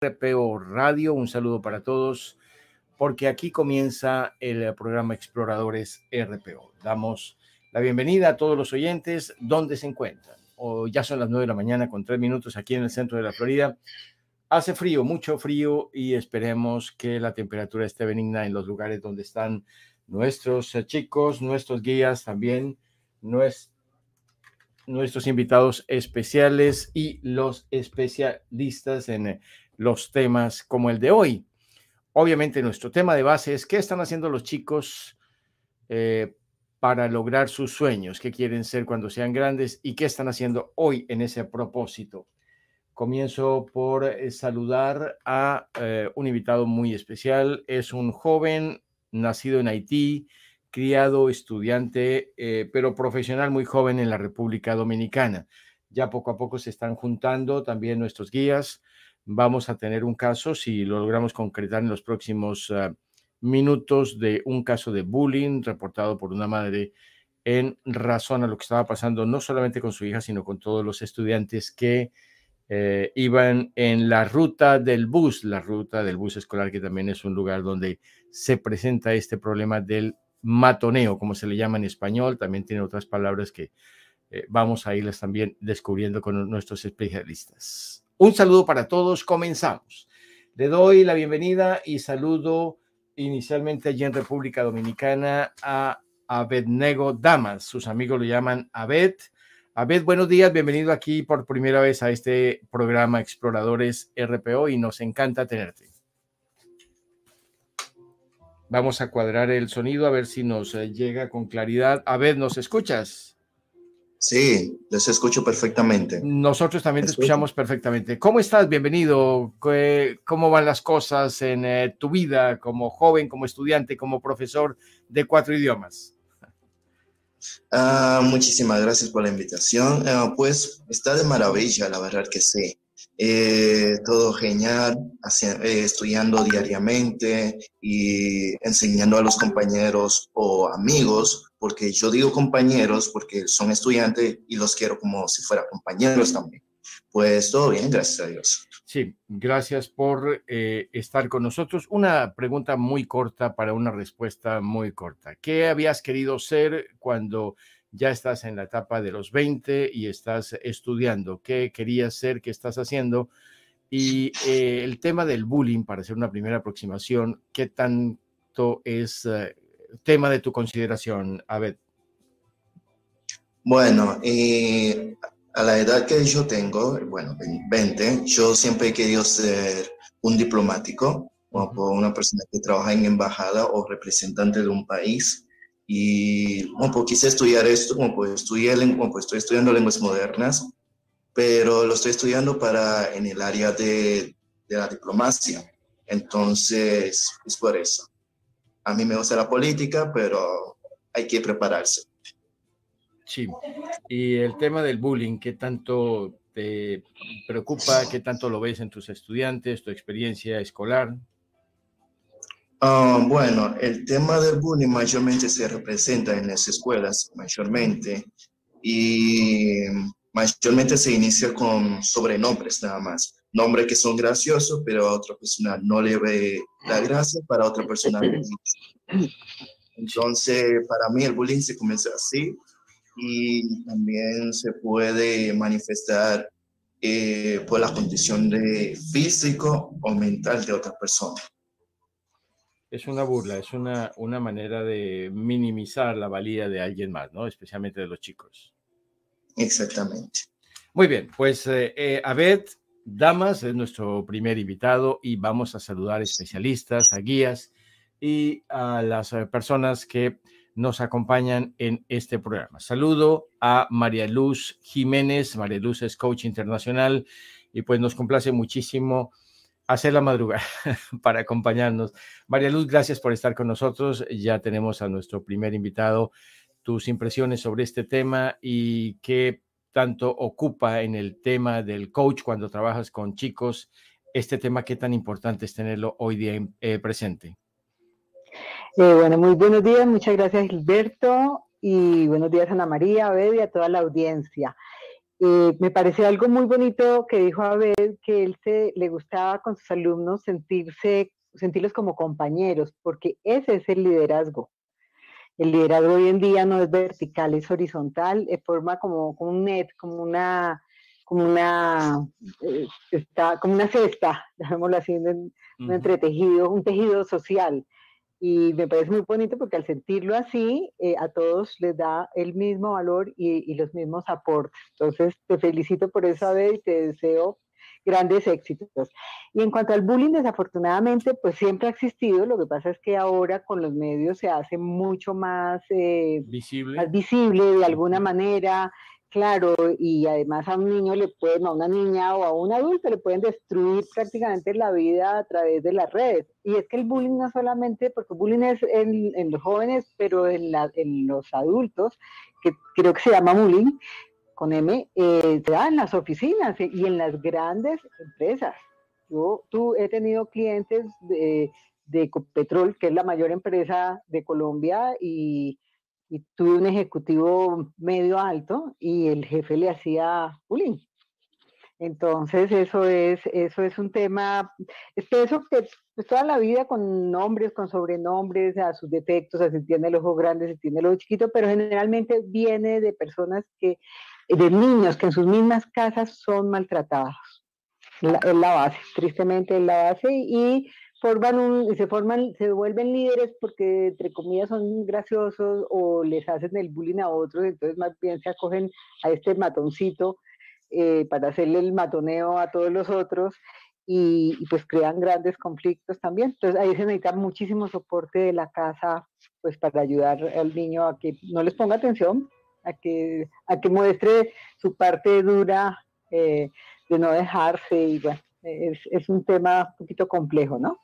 RPO Radio. Un saludo para todos, porque aquí comienza el programa Exploradores RPO. Damos la bienvenida a todos los oyentes donde se encuentran. Ya son las nueve de la mañana con tres minutos aquí en el centro de la Florida. Hace frío, mucho frío y esperemos que la temperatura esté benigna en los lugares donde están nuestros chicos, nuestros guías también, nuestros invitados especiales y los especialistas en los temas como el de hoy. Obviamente nuestro tema de base es qué están haciendo los chicos eh, para lograr sus sueños, qué quieren ser cuando sean grandes y qué están haciendo hoy en ese propósito. Comienzo por eh, saludar a eh, un invitado muy especial. Es un joven nacido en Haití, criado, estudiante, pero profesional muy joven en la República Dominicana. Ya poco a poco se están juntando también nuestros guías vamos a tener un caso, si lo logramos concretar en los próximos ah, minutos, de un caso de bullying reportado por una madre en razón a lo que estaba pasando no solamente con su hija, sino con todos los estudiantes que eh, iban en la ruta del bus, la ruta del bus escolar, que también es un lugar donde se presenta este problema del matoneo, como se le llama en español, también tiene otras palabras que eh, vamos a irlas también descubriendo con nuestros especialistas. Un saludo para todos, comenzamos. Le doy la bienvenida y saludo inicialmente allí en República Dominicana a Abednego Damas. Sus amigos lo llaman Abed. Abed, buenos días, bienvenido aquí por primera vez a este programa Exploradores RPO y nos encanta tenerte. Vamos a cuadrar el sonido a ver si nos eh, llega con claridad. Abed, ¿nos escuchas? Sí, les escucho perfectamente. Nosotros también te escuchamos perfectamente. ¿Cómo estás? Bienvenido. ¿Cómo van las cosas en eh, tu vida como joven, como estudiante, como profesor de cuatro idiomas? Ah, muchísimas gracias por la invitación. Ah, pues está de maravilla, la verdad que sí. Eh, todo genial, eh, estudiando diariamente y enseñando a los compañeros o amigos, porque yo digo compañeros porque son estudiantes y los quiero como si fueran compañeros también. Pues todo bien, gracias a Dios. Sí, gracias por eh, estar con nosotros. Una pregunta muy corta para una respuesta muy corta. ¿Qué habías querido ser cuando ya estás en la etapa de los 20 y estás estudiando, qué querías ser, qué estás haciendo. Y eh, el tema del bullying, para hacer una primera aproximación, ¿qué tanto es eh, tema de tu consideración, Abed? Bueno, a la edad que yo tengo, bueno, 20, yo siempre he querido ser un diplomático o una persona que trabaja en embajada o representante de un país y bueno, pues quise estudiar esto, como pues, estudié, como pues estoy estudiando lenguas modernas, pero lo estoy estudiando para en el área de, de la diplomacia. Entonces, es por eso. A mí me gusta la política, pero hay que prepararse. Sí. Y el tema del bullying, ¿qué tanto te preocupa? ¿Qué tanto lo ves en tus estudiantes, tu experiencia escolar? Ah, bueno, el tema del bullying mayormente se representa en las escuelas, mayormente, y mayormente se inicia con sobrenombres nada más. Nombres que son graciosos, pero a otra persona no le ve la gracia, para otra persona. Entonces, para mí el bullying se comienza así y también se puede manifestar eh, por la condición de físico o mental de otra persona es una burla, es una, una manera de minimizar la valía de alguien más, ¿no? Especialmente de los chicos. Exactamente. Muy bien, pues eh, eh, Abed Damas es nuestro primer invitado y vamos a saludar especialistas, a guías y a las eh, personas que nos acompañan en este programa. Saludo a María Luz Jiménez. María Luz es coach internacional y pues nos complace muchísimo hacer la madrugada para acompañarnos. María Luz, gracias por estar con nosotros. Ya tenemos a nuestro primer invitado. Tus impresiones sobre este tema y qué tanto ocupa en el tema del coach cuando trabajas con chicos, este tema, qué tan importante es tenerlo hoy día eh, presente. Eh, bueno, muy buenos días, muchas gracias Gilberto y buenos días Ana María, y a toda la audiencia. Eh, me parece algo muy bonito que dijo Abel, que él se, le gustaba con sus alumnos sentirse, sentirlos como compañeros, porque ese es el liderazgo. El liderazgo hoy en día no es vertical, es horizontal, es forma como, un net, como una, como una, eh, está, como una cesta, llamémoslo así, un, entretejido, un tejido social. Y me parece muy bonito porque al sentirlo así, eh, a todos les da el mismo valor y, y, los mismos aportes. Entonces, te felicito por eso, Abel, y te deseo grandes éxitos. Y en cuanto al bullying, desafortunadamente, pues siempre ha existido. Lo que pasa es que ahora con los medios se hace mucho más, eh, visible. más visible de alguna manera. Claro, y además a un niño le pueden, a una niña o a un adulto le pueden destruir prácticamente la vida a través de las redes. Y es que el bullying no solamente, porque bullying es en, los jóvenes, pero en, en los adultos, que creo que se llama bullying, con M, eh, se da en las oficinas y en las grandes empresas. Yo tú, he tenido clientes de, de Ecopetrol, que es la mayor empresa de Colombia, y, tuve un ejecutivo medio alto y el jefe le hacía bullying. Entonces, eso es, eso es un tema, es que pues, toda la vida con nombres, con sobrenombres, a sus defectos, a si tiene el ojo grande, si tiene el ojo chiquito, pero generalmente viene de personas que de niños que en sus mismas casas son maltratados. es la base, tristemente es la base y forman un, se forman, se vuelven líderes porque entre comillas son graciosos o les hacen el bullying a otros, entonces más bien se acogen a este matoncito eh, para hacerle el matoneo a todos los otros y, pues crean grandes conflictos también. Entonces ahí se necesita muchísimo soporte de la casa pues para ayudar al niño a que no les ponga atención, a que, a que muestre su parte dura eh, de no dejarse y bueno, es, un tema un poquito complejo, ¿no?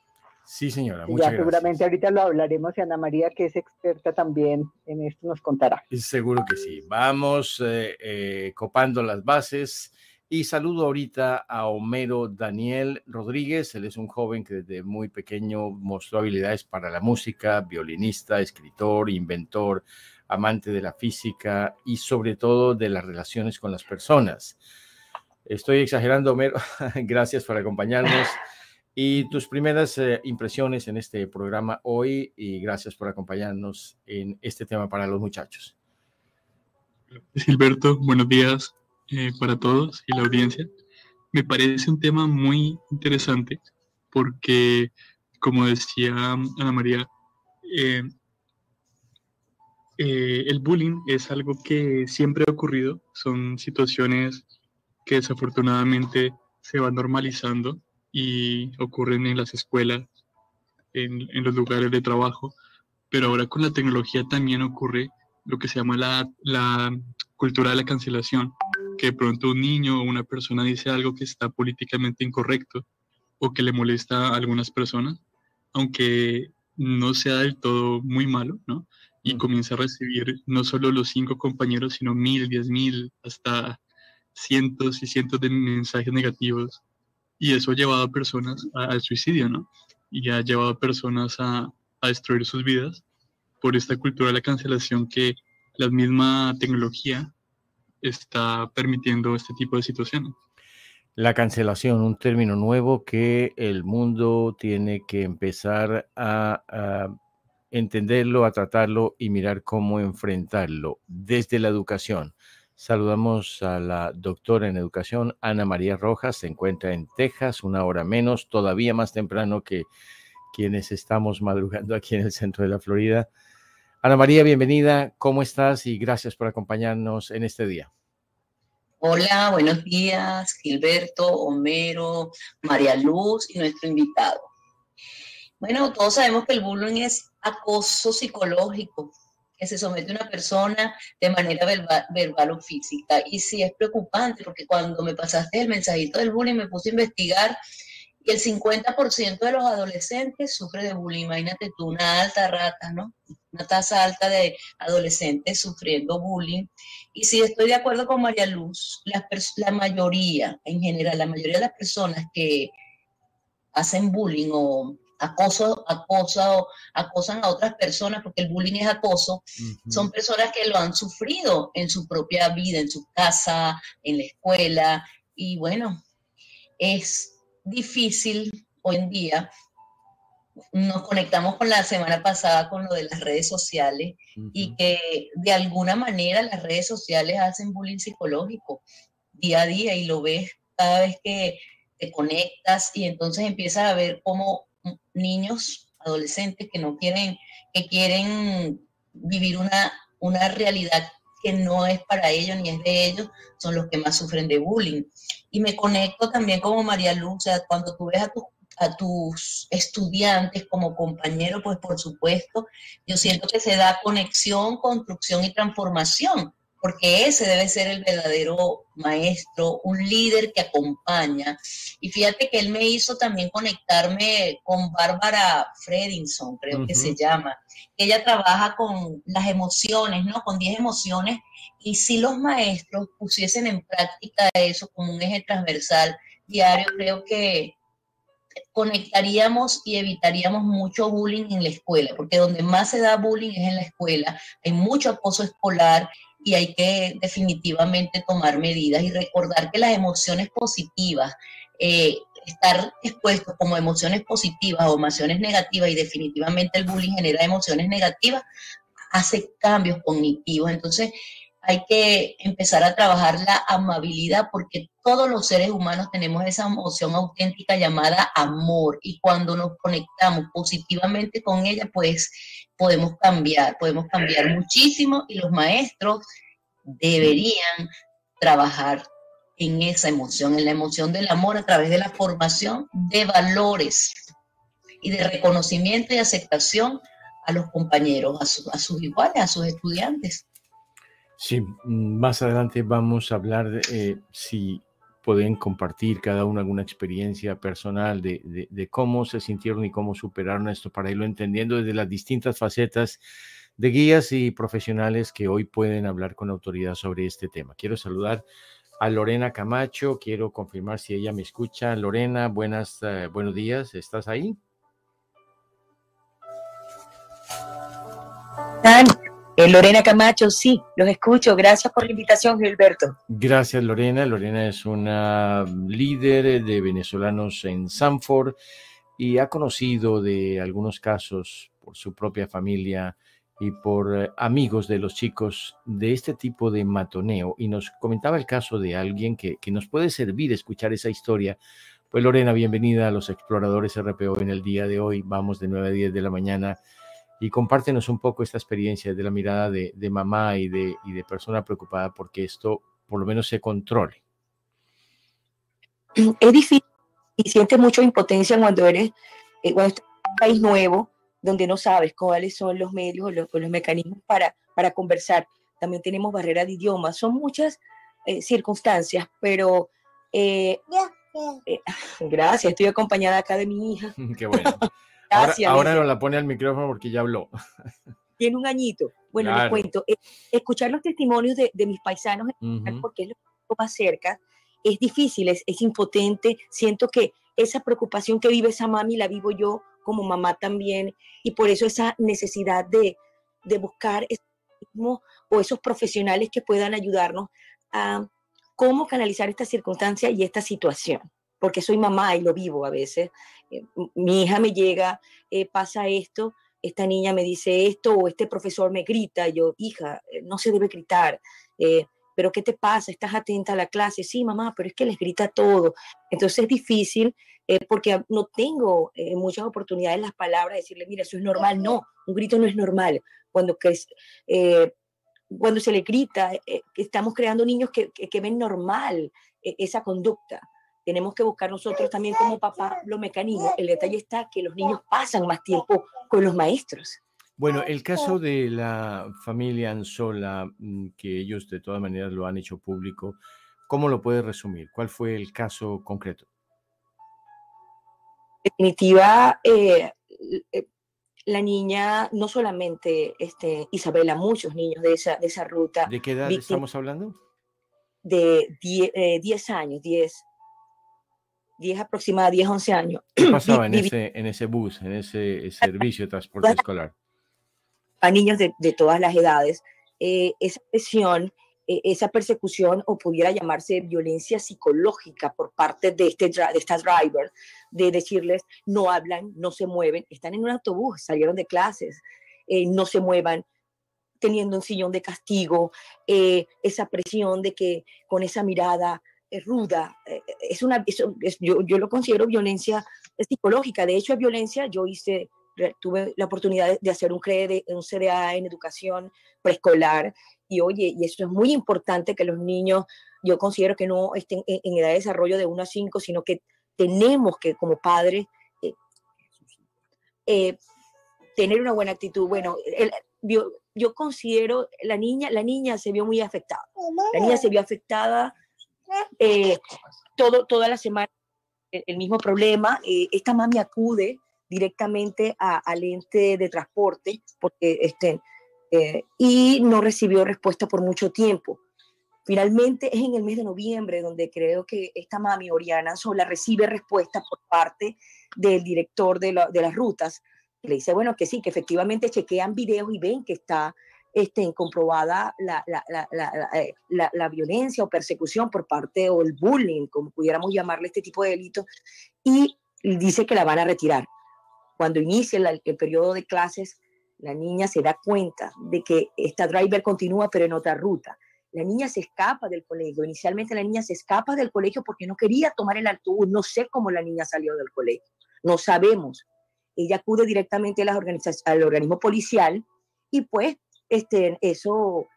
Sí, señora. Muchas ya seguramente ahorita lo hablaremos y Ana María, que es experta también en esto, nos contará. Seguro que sí. Vamos eh, eh, copando las bases. Y saludo ahorita a Homero Daniel Rodríguez. Él es un joven que desde muy pequeño mostró habilidades para la música, violinista, escritor, inventor, amante de la física y sobre todo de las relaciones con las personas. Estoy exagerando, Homero. Gracias por acompañarnos. Y tus primeras eh, impresiones en este programa hoy y gracias por acompañarnos en este tema para los muchachos. Gilberto, buenos días eh, para todos y la audiencia. Me parece un tema muy interesante porque, como decía Ana María, eh, el bullying es algo que siempre ha ocurrido, son situaciones que desafortunadamente se van normalizando y ocurren en las escuelas, en, los lugares de trabajo, pero ahora con la tecnología también ocurre lo que se llama la, la cultura de la cancelación, que de pronto un niño o una persona dice algo que está políticamente incorrecto o que le molesta a algunas personas, aunque no sea del todo muy malo, ¿no? y comienza a recibir no solo los cinco compañeros, sino mil, diez mil, hasta cientos y cientos de mensajes negativos. Y eso ha llevado a personas al suicidio, ¿no? Y ha llevado a personas a, a destruir sus vidas por esta cultura de la cancelación que la misma tecnología está permitiendo este tipo de situaciones. La cancelación, un término nuevo que el mundo tiene que empezar a, a entenderlo, a tratarlo y mirar cómo enfrentarlo desde la educación. Saludamos a la doctora en educación, Ana María Rojas, se encuentra en Texas, una hora menos, todavía más temprano que quienes estamos madrugando aquí en el centro de la Florida. Ana María, bienvenida, ¿cómo estás? Y gracias por acompañarnos en este día. Hola, buenos días, Gilberto, Homero, María Luz y nuestro invitado. Bueno, todos sabemos que el bullying es acoso psicológico que se somete una persona de manera verbal, o física. Y sí es preocupante porque cuando me pasaste el mensajito del bullying me puse a investigar y el 50% de los adolescentes sufre de bullying. Imagínate tú, una alta rata, ¿no? Una tasa alta de adolescentes sufriendo bullying. Y sí estoy de acuerdo con María Luz, la, la mayoría, en general, la mayoría de las personas que hacen bullying o acoso, acoso, acosan a otras personas, porque el bullying es acoso, son personas que lo han sufrido en su propia vida, en su casa, en la escuela, y bueno, es difícil hoy en día. Nos conectamos con la semana pasada con lo de las redes sociales y que de alguna manera las redes sociales hacen bullying psicológico día a día y lo ves cada vez que te conectas y entonces empiezas a ver cómo niños, adolescentes que no quieren, que quieren vivir una, una realidad que no es para ellos ni es de ellos, son los que más sufren de bullying. Y me conecto también como María Luz, o sea, cuando tú ves a, a tus estudiantes como compañeros, pues por supuesto, yo siento que se da conexión, construcción y transformación porque ese debe ser el verdadero maestro, un líder que acompaña. Y fíjate que él me hizo también conectarme con Bárbara Fredinson, creo que se llama. Ella trabaja con las emociones, ¿no? Con 10 emociones. Y si los maestros pusiesen en práctica eso como un eje transversal diario, creo que conectaríamos y evitaríamos mucho bullying en la escuela, porque donde más se da bullying es en la escuela, hay mucho acoso escolar y hay que definitivamente tomar medidas y recordar que las emociones positivas, eh, estar expuestos como emociones positivas o emociones negativas y definitivamente el bullying genera emociones negativas, hace cambios cognitivos. Entonces hay que empezar a trabajar la amabilidad porque todos los seres humanos tenemos esa emoción auténtica llamada amor y cuando nos conectamos positivamente con ella, pues podemos cambiar, podemos cambiar muchísimo y los maestros deberían trabajar en esa emoción, en la emoción del amor a través de la formación de valores y de reconocimiento y aceptación a los compañeros, a, sus iguales, a sus estudiantes. Sí, más adelante vamos a hablar de eh, si pueden compartir cada uno alguna experiencia personal de, de, cómo se sintieron y cómo superaron esto para irlo entendiendo desde las distintas facetas de guías y profesionales que hoy pueden hablar con autoridad sobre este tema. Quiero saludar a Lorena Camacho, quiero confirmar si ella me escucha. Lorena, buenas, eh, buenos días, ¿estás ahí? Eh, Lorena Camacho, sí, los escucho. Gracias por la invitación, Gilberto. Gracias, Lorena. Lorena es una líder de venezolanos en Sanford y ha conocido de algunos casos por su propia familia y por eh, amigos de los chicos de este tipo de matoneo. Y nos comentaba el caso de alguien que, que nos puede servir escuchar esa historia. Pues Lorena, bienvenida a los exploradores RPO en el día de hoy. Vamos de 9 a 10 de la mañana y compártenos un poco esta experiencia de la mirada de, mamá y de, y de persona preocupada porque esto por lo menos se controle. Es difícil y sientes mucha impotencia cuando eres, eh, cuando estás en un país nuevo, donde no sabes cuáles son los medios o los, mecanismos para, para conversar. También tenemos barrera de idioma. Son muchas eh, circunstancias, pero... Eh, gracias, estoy acompañada acá de mi hija. Qué bueno. Ahora, no la pone al micrófono porque ya habló. Tiene un añito. Bueno, les cuento. Eh, escuchar los testimonios de, mis paisanos, porque es lo más cerca, es difícil, es, impotente. Siento que esa preocupación que vive esa mami la vivo yo como mamá también. Y por eso esa necesidad de, de buscar o esos profesionales que puedan ayudarnos a cómo canalizar esta circunstancia y esta situación porque soy mamá y lo vivo a veces. Eh, mi hija me llega, eh, pasa esto, esta niña me dice esto o este profesor me grita, yo, hija, eh, no se debe gritar, pero ¿qué te pasa? ¿Estás atenta a la clase? Sí, mamá, pero es que les grita todo. Entonces es difícil porque no tengo muchas oportunidades las palabras de decirle, mira, eso es normal. No, un grito no es normal. Cuando, cuando se le grita, estamos creando niños que, que ven normal esa conducta tenemos que buscar nosotros también como papá los mecanismos. El detalle está que los niños pasan más tiempo con los maestros. Bueno, el caso de la familia Anzola, mm, que ellos de todas maneras lo han hecho público, ¿cómo lo puedes resumir? ¿Cuál fue el caso concreto? En definitiva, eh, eh, la niña, no solamente este, Isabela, muchos niños de esa, de esa ruta. ¿De qué edad estamos hablando? De 10 eh, años, 10, 10 aproximadamente 10, 11 años. ¿Qué pasaba en, ese, en ese bus, en ese servicio de transporte escolar? A niños de, de todas las edades. Eh, esa presión, eh, esa persecución, o pudiera llamarse violencia psicológica por parte de, este, de esta driver, de decirles, no hablan, no se mueven, están en un autobús, salieron de clases, eh, no se muevan, teniendo un sillón de castigo, esa presión de que con esa mirada ruda, es una, yo, yo, lo considero violencia psicológica, de hecho es violencia, yo hice tuve la oportunidad de hacer un, un CDA en educación preescolar y oye, y eso es muy importante que los niños, yo considero que no estén en, edad de desarrollo de 1 a 5, sino que tenemos que como padres eh, eh, tener una buena actitud. Bueno, yo, yo, considero la niña, la niña se vio muy afectada. La niña se vio afectada eh, todo, toda la semana, el, mismo problema. esta mami acude directamente al ente de transporte porque estén, eh, y no recibió respuesta por mucho tiempo. Finalmente es en el mes de noviembre donde creo que esta mami, Oriana Sola, recibe respuesta por parte del director de, las rutas. le dice, bueno, que sí, que efectivamente chequean videos y ven que está este, comprobada la, la, eh, la, la, violencia o persecución por parte, o el bullying, como pudiéramos llamarle este tipo de delito, y dice que la van a retirar cuando inicia el, periodo de clases, la niña se da cuenta de que esta driver continúa pero en otra ruta. La niña se escapa del colegio. Inicialmente la niña se escapa del colegio porque no quería tomar el autobús. No sé cómo la niña salió del colegio. No sabemos. Ella acude directamente al organismo policial y pues este, eso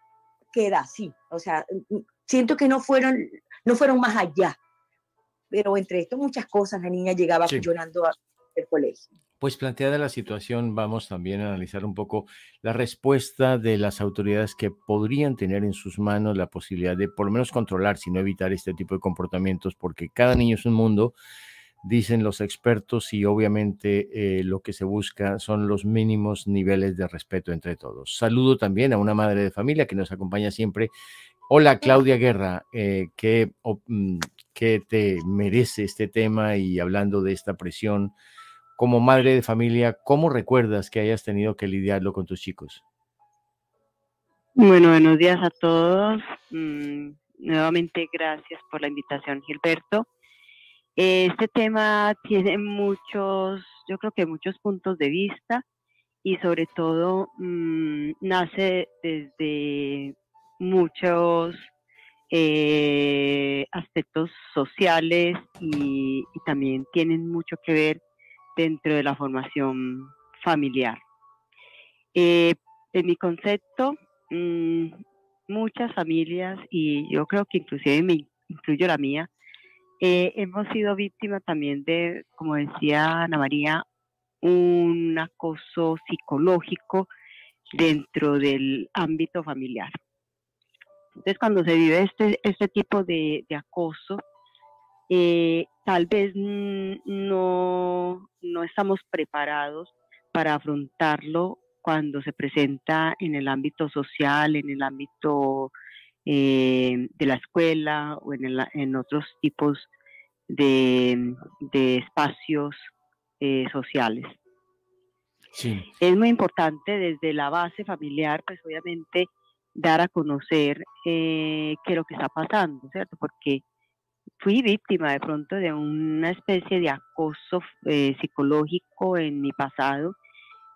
queda así. O sea, siento que no fueron, no fueron más allá. Pero entre esto muchas cosas, la niña llegaba llorando al colegio. Pues planteada la situación, vamos también a analizar un poco la respuesta de las autoridades que podrían tener en sus manos la posibilidad de por lo menos controlar, si no evitar este tipo de comportamientos, porque cada niño es un mundo, dicen los expertos, y obviamente eh, lo que se busca son los mínimos niveles de respeto entre todos. Saludo también a una madre de familia que nos acompaña siempre. Hola Claudia Guerra, eh, ¿qué, mm, ¿qué te merece este tema y hablando de esta presión? como madre de familia, ¿cómo recuerdas que hayas tenido que lidiarlo con tus chicos? Bueno, buenos días a todos. Mm, nuevamente gracias por la invitación, Gilberto. Este tema tiene muchos, yo creo que muchos puntos de vista y sobre todo mm, nace desde muchos eh, aspectos sociales y, también tienen mucho que ver dentro de la formación familiar. Eh, en mi concepto, mm, muchas familias, y yo creo que inclusive me incluyo la mía, eh, hemos sido víctimas también de, como decía Ana María, un acoso psicológico dentro del ámbito familiar. Entonces, cuando se vive este, este tipo de, acoso, eh, tal vez no, no estamos preparados para afrontarlo cuando se presenta en el ámbito social, en el ámbito eh, de la escuela o en, en otros tipos de, espacios eh, sociales. Es muy importante desde la base familiar, pues obviamente dar a conocer qué es lo que está pasando, ¿cierto? Porque fui víctima de pronto de una especie de acoso eh, psicológico en mi pasado,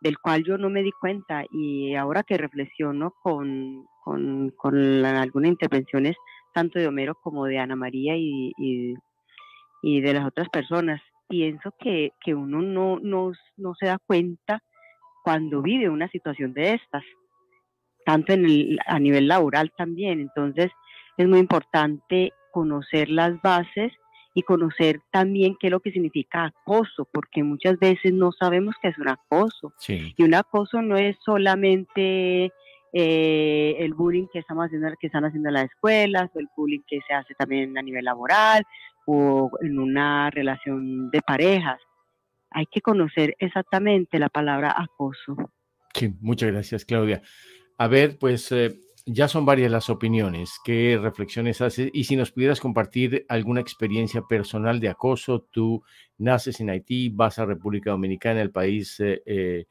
del cual yo no me di cuenta y ahora que reflexiono con, con, algunas intervenciones, tanto de Homero como de Ana María y, y, de las otras personas, pienso que, que uno no, no, no, se da cuenta cuando vive una situación de estas, tanto en el, a nivel laboral también. Entonces, es muy importante conocer las bases y conocer también qué es lo que significa acoso, porque muchas veces no sabemos qué es un acoso. Y un acoso no es solamente eh, el bullying que estamos haciendo, que están haciendo en las escuelas, o el bullying que se hace también a nivel laboral o en una relación de parejas. Hay que conocer exactamente la palabra acoso. Sí, muchas gracias, Claudia. A ver, pues eh, ya son varias las opiniones. ¿Qué reflexiones haces? Y si nos pudieras compartir alguna experiencia personal de acoso, tú naces en Haití, vas a República Dominicana, el país, eh, eh,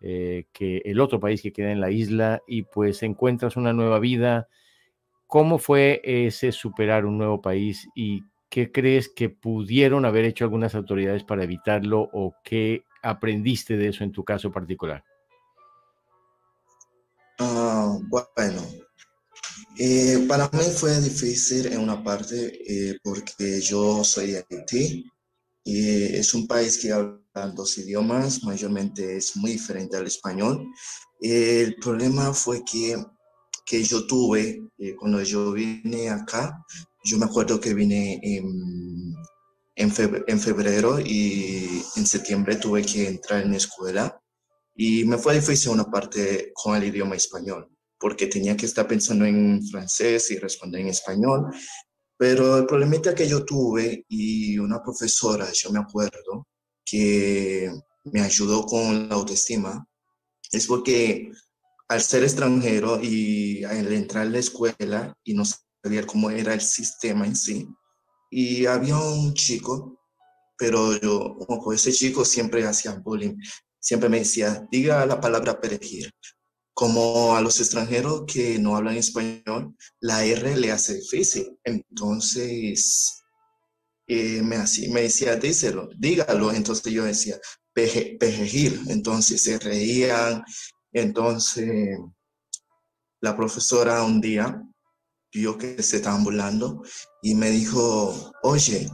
eh, que el otro país que queda en la isla, y pues encuentras una nueva vida. ¿Cómo fue ese superar un nuevo país y qué crees que pudieron haber hecho algunas autoridades para evitarlo o qué aprendiste de eso en tu caso particular? Bueno, eh, para mí fue difícil en una parte eh, porque yo soy de Haití y es un país que habla dos idiomas, mayormente es muy diferente al español. El problema fue que, que yo tuve eh, cuando yo vine acá, yo me acuerdo que vine en, en, febrero, en febrero y en septiembre tuve que entrar en escuela y me fue difícil una parte con el idioma español, porque tenía que estar pensando en francés y responder en español. Pero el problemita que yo tuve y una profesora, yo me acuerdo, que me ayudó con la autoestima, es porque al ser extranjero y al entrar a la escuela y no sabía cómo era el sistema en sí, y había un chico, pero yo, como ese chico siempre hacía bullying siempre me decía, diga la palabra perejil. Como a los extranjeros que no hablan español, la R le hace difícil. Entonces, eh, me, me decía, díselo, dígalo. Entonces yo decía, perejil. Entonces se reían. Entonces, la profesora un día vio que se estaban burlando y me dijo, oye,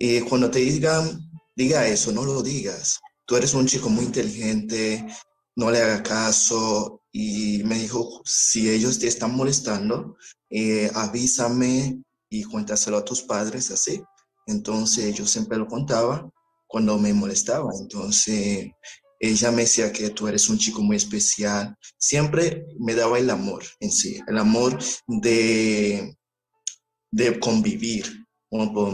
eh, cuando te digan, diga eso, no lo digas tú eres un chico muy inteligente, no le haga caso. Y me dijo, si ellos te están molestando, eh, avísame y cuéntaselo a tus padres, así. Entonces yo siempre lo contaba cuando me molestaba. Entonces ella me decía que tú eres un chico muy especial. Siempre me daba el amor en sí, el amor de, de convivir.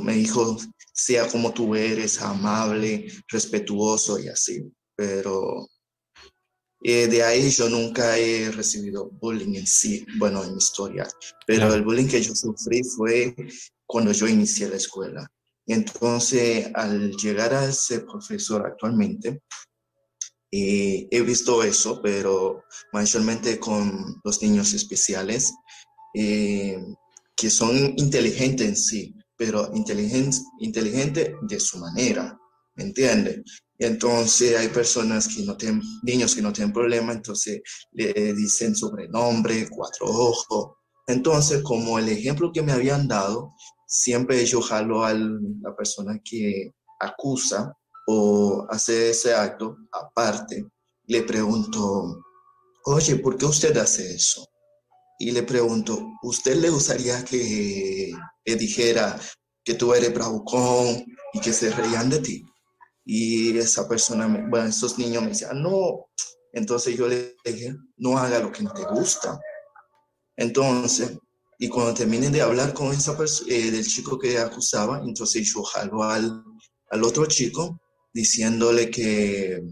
me dijo, sea como tú eres, amable, respetuoso y así. Pero eh, de ahí yo nunca he recibido bullying en sí, bueno, en mi historia. Pero el bullying que yo sufrí fue cuando yo inicié la escuela. Entonces, al llegar a ese profesor actualmente, eh, he visto eso, pero mayormente con los niños especiales, eh, que son inteligentes en sí, pero inteligente, inteligente de su manera, ¿me entiende? Entonces hay personas que no tienen, niños que no tienen problema, entonces le dicen sobrenombre, cuatro ojos. Entonces, como el ejemplo que me habían dado, siempre yo jalo a la persona que acusa o hace ese acto aparte, le pregunto, oye, ¿por qué usted hace eso? y le pregunto, ¿usted le gustaría que le dijera que tú eres bravucón y que se reían de ti? Y esa persona, bueno, esos niños me decían, no. Entonces yo le dije, no haga lo que no te gusta. Entonces, y cuando terminen de hablar con esa persona, eh, del chico que acusaba, entonces yo jalo al, al otro chico diciéndole que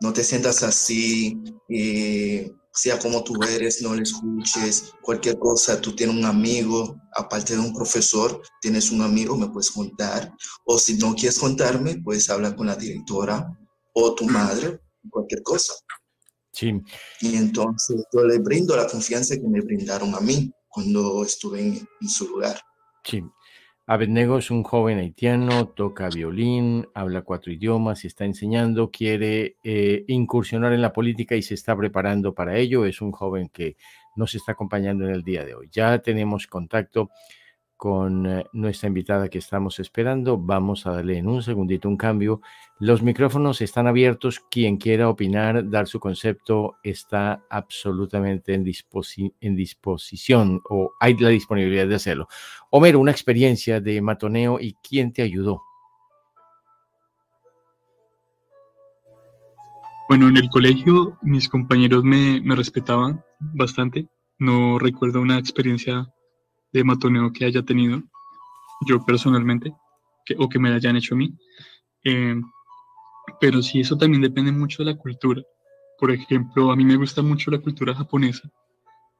no te sientas así, eh, sea como tú eres, no le escuches, cualquier cosa, tú tienes un amigo, aparte de un profesor, tienes un amigo, me puedes contar, o si no quieres contarme, puedes hablar con la directora o tu madre, cualquier cosa. Sí. Y entonces yo le brindo la confianza que me brindaron a mí cuando estuve en, en su lugar. Sí, Abednego es un joven haitiano, toca violín, habla cuatro idiomas, está enseñando, quiere eh, incursionar en la política y se está preparando para ello. Es un joven que nos está acompañando en el día de hoy. Ya tenemos contacto con eh, nuestra invitada que estamos esperando. Vamos a darle en un segundito un cambio. Los micrófonos están abiertos. Quien quiera opinar, dar su concepto, está absolutamente en, disposición o hay la disponibilidad de hacerlo. Homero, una experiencia de matoneo y quién te ayudó. Bueno, en el colegio mis compañeros me respetaban bastante. No recuerdo una experiencia de matoneo que haya tenido yo personalmente que, o que me hayan hecho a mí. Eh, pero sí, eso también depende mucho de la cultura. Por ejemplo, a mí me gusta mucho la cultura japonesa.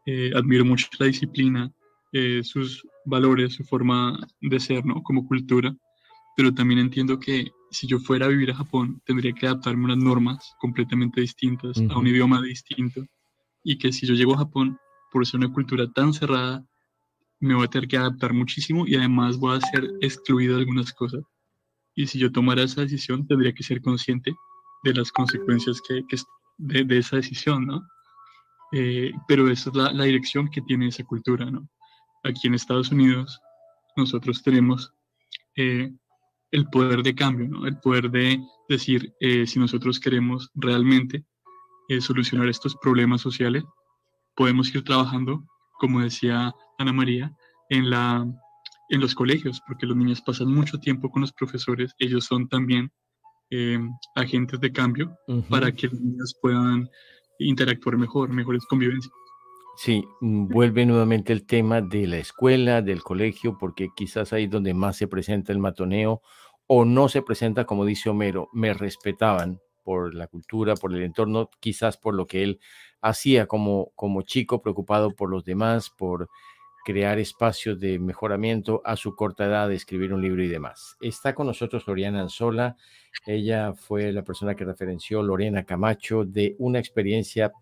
eh, admiro mucho la disciplina, eh, sus valores, su forma de ser, ¿no? Como cultura, pero también entiendo que si yo fuera a vivir a Japón, tendría que adaptarme a unas normas completamente distintas, a un idioma distinto, y que si yo llego a Japón, por ser una cultura tan cerrada, me voy a tener que adaptar muchísimo y además voy a ser excluido de algunas cosas. Y si yo tomara esa decisión, tendría que ser consciente de las consecuencias que, que de, de, esa decisión, ¿no? Eh, pero esa es la, la, dirección que tiene esa cultura, ¿no? Aquí en Estados Unidos nosotros tenemos eh, el poder de cambio, ¿no? El poder de decir eh, si nosotros queremos realmente solucionar estos problemas sociales, podemos ir trabajando, como decía Ana María, en, la, en los colegios, porque los niños pasan mucho tiempo con los profesores, ellos son también agentes de cambio uh -huh. para que los niños puedan interactuar mejor, mejores convivencias. Sí, mm, vuelve nuevamente el tema de la escuela, del colegio, porque quizás ahí es donde más se presenta el matoneo o no se presenta, como dice Homero, me respetaban por la cultura, por el entorno, quizás por lo que él hacía como, como chico, preocupado por los demás, por crear espacios de mejoramiento a su corta edad, de escribir un libro y demás. Está con nosotros Loriana Anzola. Ella fue la persona que referenció Lorena Camacho de una experiencia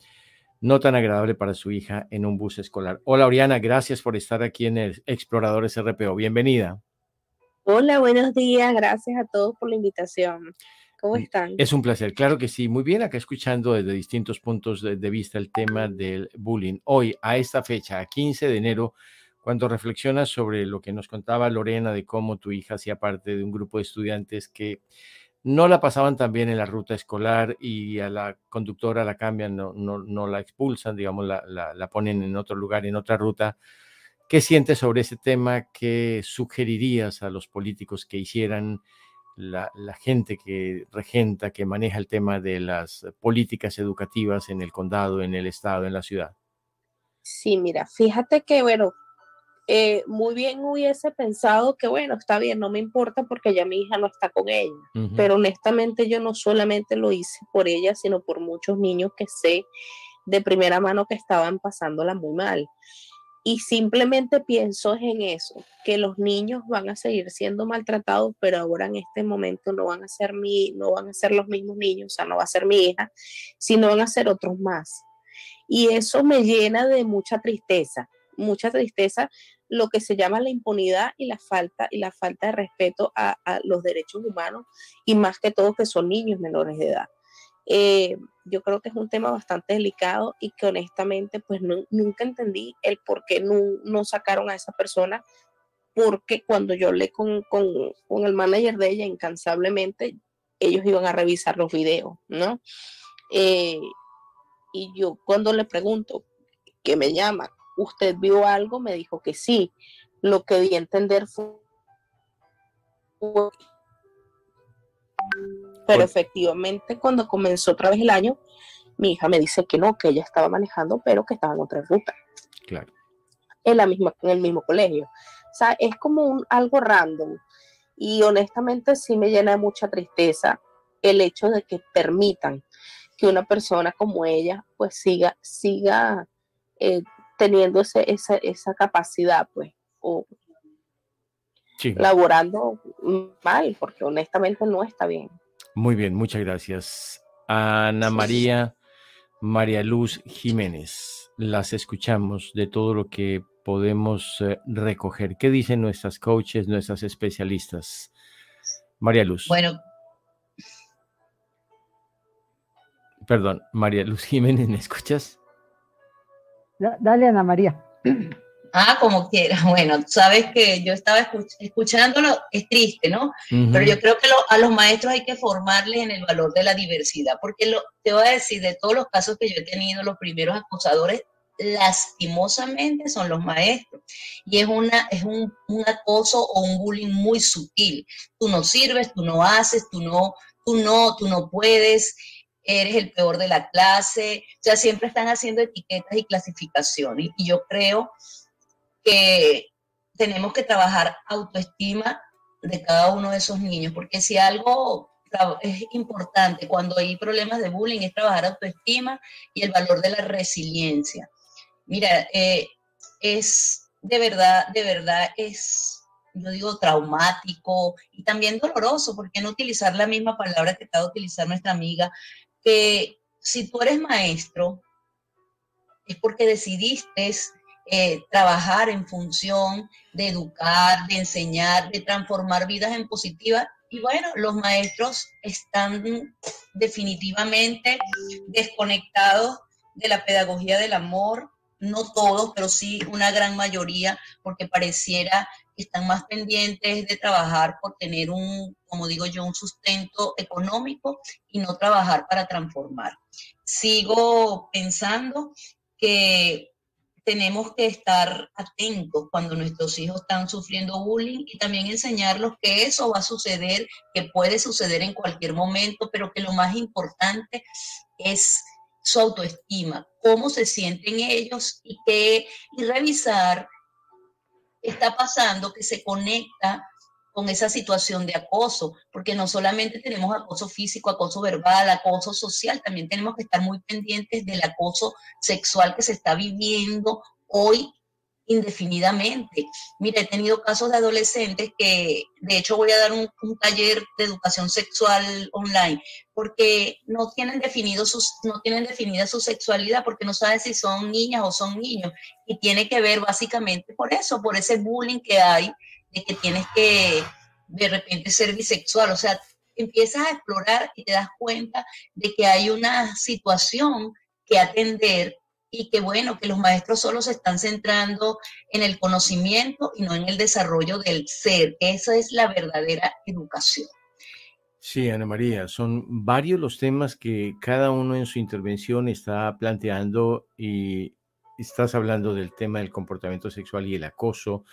no tan agradable para su hija en un bus escolar. Hola Oriana, gracias por estar aquí en el Exploradores RPO. Bienvenida. Hola, buenos días. Gracias a todos por la invitación. ¿Cómo están? Es un placer, claro que sí. Muy bien, acá escuchando desde distintos puntos de, de, vista el tema del bullying. Hoy, a esta fecha, a 15 de enero, cuando reflexionas sobre lo que nos contaba Lorena de cómo tu hija hacía parte de un grupo de estudiantes que no la pasaban tan bien en la ruta escolar y a la conductora la cambian, no, no, no la expulsan, digamos, la, la, la ponen en otro lugar, en otra ruta. ¿Qué sientes sobre ese tema? ¿Qué sugerirías a los políticos que hicieran? La, la, gente que regenta, que maneja el tema de las políticas educativas en el condado, en el estado, en la ciudad? Sí, mira, fíjate que, bueno, eh, muy bien hubiese pensado que, bueno, está bien, no me importa porque ya mi hija no está con ella, uh -huh. pero honestamente yo no solamente lo hice por ella, sino por muchos niños que sé de primera mano que estaban pasándola muy mal. Y simplemente pienso en eso, que los niños van a seguir siendo maltratados, pero ahora en este momento no van a ser mi, no van a ser los mismos niños, o sea, no va a ser mi hija, sino van a ser otros más. Y eso me llena de mucha tristeza, mucha tristeza, lo que se llama la impunidad y la falta y la falta de respeto a, los derechos humanos y más que todo que son niños menores de edad. Eh, yo creo que es un tema bastante delicado y que honestamente pues no, nunca entendí el por qué no, no, sacaron a esa persona porque cuando yo hablé con, con, con, el manager de ella incansablemente ellos iban a revisar los videos, ¿no? Eh, y yo cuando le pregunto que me llama, ¿usted vio algo? Me dijo que sí. Lo que di a entender fue pero efectivamente, cuando comenzó otra vez el año, mi hija me dice que no, que ella estaba manejando, pero que estaba en otra ruta. Claro. En, la misma, en el mismo colegio. O sea, es como un, algo random. Y honestamente sí me llena de mucha tristeza el hecho de que permitan que una persona como ella pues siga, siga eh, teniendo ese, esa, esa capacidad pues o sí. laborando mal, porque honestamente no está bien. Muy bien, muchas gracias. Ana María, María Luz Jiménez, las escuchamos de todo lo que podemos eh, recoger. ¿Qué dicen nuestras coaches, nuestras especialistas? María Luz. Bueno. Perdón, María Luz Jiménez, ¿me escuchas? Dale, Ana María. Ah, como quiera. Bueno, sabes que yo estaba escuch escuchándolo, es triste, ¿no? Uh -huh. Pero yo creo que lo, a los maestros hay que formarles en el valor de la diversidad, porque lo, te voy a decir, de todos los casos que yo he tenido, los primeros acosadores, lastimosamente son los maestros. Y es, una, es un, un acoso o un bullying muy sutil. Tú no sirves, tú no haces, tú no, tú no, tú no puedes eres el peor de la clase, o sea, siempre están haciendo etiquetas y clasificaciones. Y yo creo que tenemos que trabajar autoestima de cada uno de esos niños, porque si algo es importante cuando hay problemas de bullying es trabajar autoestima y el valor de la resiliencia. Mira, eh, es de verdad, de verdad, es, yo digo, traumático y también doloroso, porque no utilizar la misma palabra que acaba de utilizar nuestra amiga, que si tú eres maestro, es porque decidiste eh, trabajar en función de educar, de enseñar, de transformar vidas en positiva. Y bueno, los maestros están definitivamente desconectados de la pedagogía del amor, no todos, pero sí una gran mayoría, porque pareciera están más pendientes de trabajar por tener un, como digo yo, un sustento económico y no trabajar para transformar. Sigo pensando que tenemos que estar atentos cuando nuestros hijos están sufriendo bullying y también enseñarlos que eso va a suceder, que puede suceder en cualquier momento, pero que lo más importante es su autoestima, cómo se sienten ellos y, que, y revisar está pasando, que se conecta con esa situación de acoso, porque no solamente tenemos acoso físico, acoso verbal, acoso social, también tenemos que estar muy pendientes del acoso sexual que se está viviendo hoy indefinidamente. Mira, he tenido casos de adolescentes que, de hecho, voy a dar un, taller de educación sexual online, porque no tienen, definido sus, no tienen definida su sexualidad, porque no saben si son niñas o son niños. Y tiene que ver básicamente por eso, por ese bullying que hay de que tienes que de repente ser bisexual, o sea, empiezas a explorar y te das cuenta de que hay una situación que atender y que bueno, que los maestros solo se están centrando en el conocimiento y no en el desarrollo del ser. Esa es la verdadera educación. Sí, Ana María, son varios los temas que cada uno en su intervención está planteando y estás hablando del tema del comportamiento sexual y el acoso,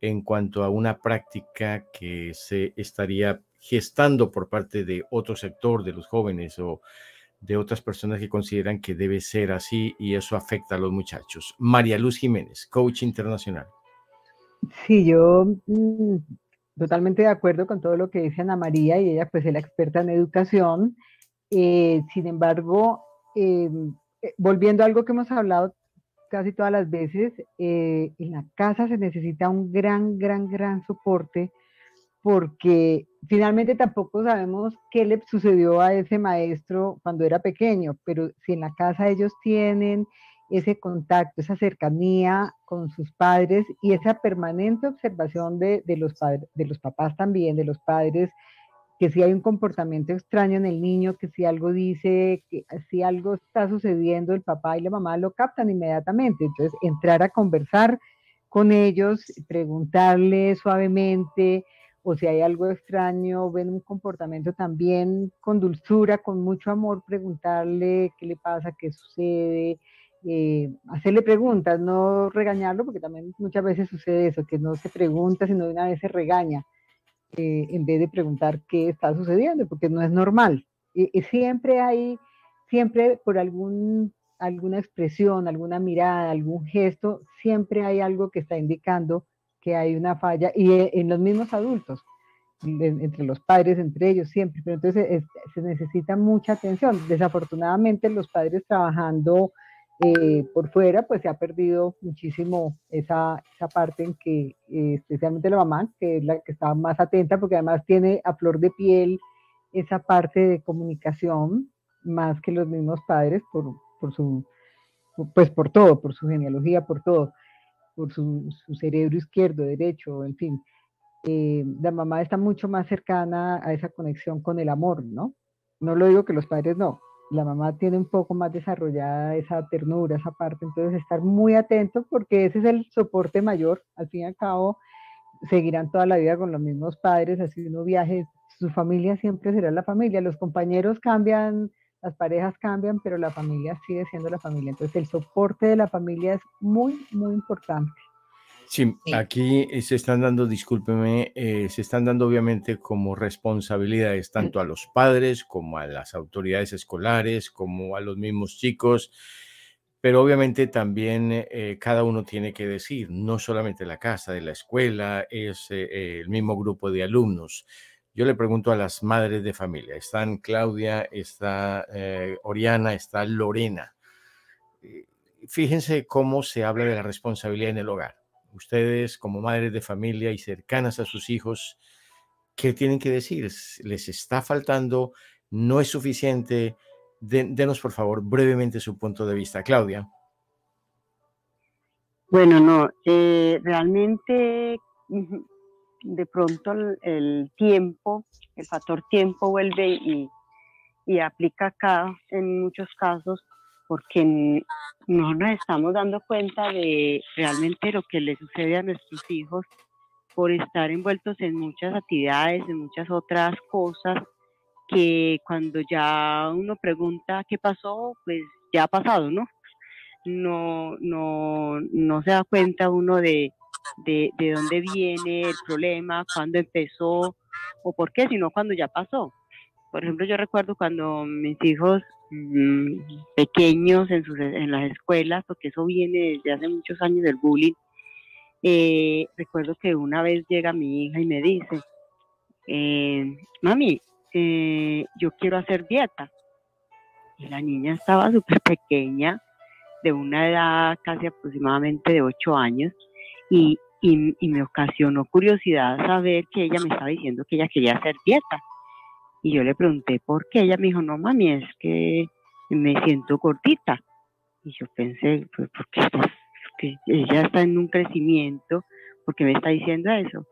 en cuanto a una práctica que se estaría gestando por parte de otro sector de los jóvenes o de otras personas que consideran que debe ser así y eso afecta a los muchachos. María Luz Jiménez, coach internacional. Sí, yo mm, totalmente de acuerdo con todo lo que dice Ana María y ella pues es la experta en educación. Eh, sin embargo, em, eh, volviendo a algo que hemos hablado casi todas las veces, eh, en la casa se necesita un gran, gran, gran soporte porque finalmente tampoco sabemos qué le sucedió a ese maestro cuando era pequeño, pero si en la casa ellos tienen ese contacto, esa cercanía con sus padres y esa permanente observación de, de los, padres, de los papás también, de los padres, que si hay un comportamiento extraño en el niño, que si algo dice, que si algo está sucediendo, el papá y la mamá lo captan inmediatamente. Entonces, entrar a conversar con ellos, preguntarle suavemente, o si hay algo extraño, ven un comportamiento también con dulzura, con mucho amor, preguntarle qué le pasa, qué sucede, eh, hacerle preguntas, no regañarlo, porque también muchas veces sucede eso, que no se pregunta, sino de una vez se regaña. Eh, en vez de preguntar qué está sucediendo, porque no es normal. Y, siempre hay, siempre por algún, alguna expresión, alguna mirada, algún gesto, siempre hay algo que está indicando que hay una falla, y eh, en los mismos adultos, entre los padres, entre ellos siempre, pero entonces se necesita mucha atención. Desafortunadamente los padres trabajando eh, por fuera, pues se ha perdido muchísimo esa, esa parte en que, eh, especialmente la mamá, que es la que está más atenta, porque además tiene a flor de piel esa parte de comunicación, más que los mismos padres, por, por su, pues por todo, por su genealogía, por todo, por su, su cerebro izquierdo, derecho, en fin. Eh, la mamá está mucho más cercana a esa conexión con el amor, ¿no? No lo digo que los padres no, la mamá tiene un poco más desarrollada esa ternura, esa parte, entonces estar muy atento porque ese es el soporte mayor, al fin y al cabo seguirán toda la vida con los mismos padres, así uno viaje, su familia siempre será la familia, los compañeros cambian, las parejas cambian, pero la familia sigue siendo la familia, entonces el soporte de la familia es muy, muy importante. Sí, aquí eh, se están dando, discúlpeme, eh, se están dando obviamente como responsabilidades tanto a los padres como a las autoridades escolares, como a los mismos chicos, pero obviamente también eh, cada uno tiene que decir, no solamente la casa, de la escuela, es el mismo grupo de alumnos. Yo le pregunto a las madres de familia, están Claudia, está Oriana, está Lorena fíjense cómo se habla de la responsabilidad en el hogar. Ustedes como madres de familia y cercanas a sus hijos, ¿qué tienen que decir? ¿Les está faltando? ¿No es suficiente? denos, por favor, brevemente su punto de vista. Claudia. Bueno, no, eh, realmente de pronto el, tiempo, el factor tiempo vuelve y, y aplica acá en muchos casos porque no nos estamos dando cuenta de realmente lo que le sucede a nuestros hijos por estar envueltos en muchas actividades, en muchas otras cosas que cuando ya uno pregunta qué pasó, pues ya ha pasado, ¿no? No, no, no se da cuenta uno de, de, de dónde viene el problema, cuándo empezó o por qué, sino cuando ya pasó. Por ejemplo, yo recuerdo cuando mis hijos mm, pequeños en, sus, en las escuelas, porque eso viene desde hace muchos años del bullying, eh, recuerdo que una vez llega mi hija y me dice, eh, mami, eh, yo quiero hacer dieta. Y la niña estaba súper pequeña, de una edad casi aproximadamente de 8 años, y, me ocasionó curiosidad saber que ella me estaba diciendo que ella quería hacer dieta. Y yo le pregunté por qué. Ella me dijo, no mami, es que me siento gordita. Y yo pensé, pues porque, ella está en un crecimiento, porque me está diciendo eso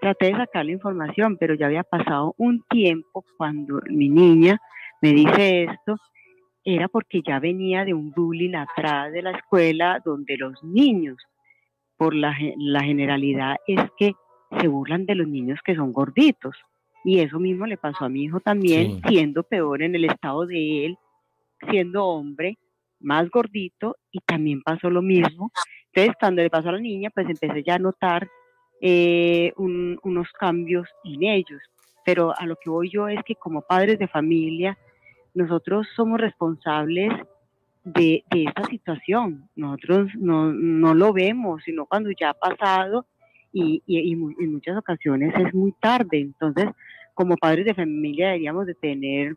traté de sacar la información, pero ya había pasado un tiempo cuando mi niña me dice esto, era porque ya venía de un bullying atrás de la escuela donde los niños, por la, generalidad, es que se burlan de los niños que son gorditos. Y eso mismo le pasó a mi hijo también, siendo peor en el estado de él, siendo hombre, más gordito, y también pasó lo mismo. Entonces, cuando le pasó a la niña, pues empecé ya a notar eh, unos cambios en ellos. Pero a lo que voy yo es que como padres de familia, nosotros somos responsables de, esta situación. Nosotros no, no, lo vemos, sino cuando ya ha pasado y, y, en muchas ocasiones es muy tarde. Entonces, como padres de familia deberíamos de tener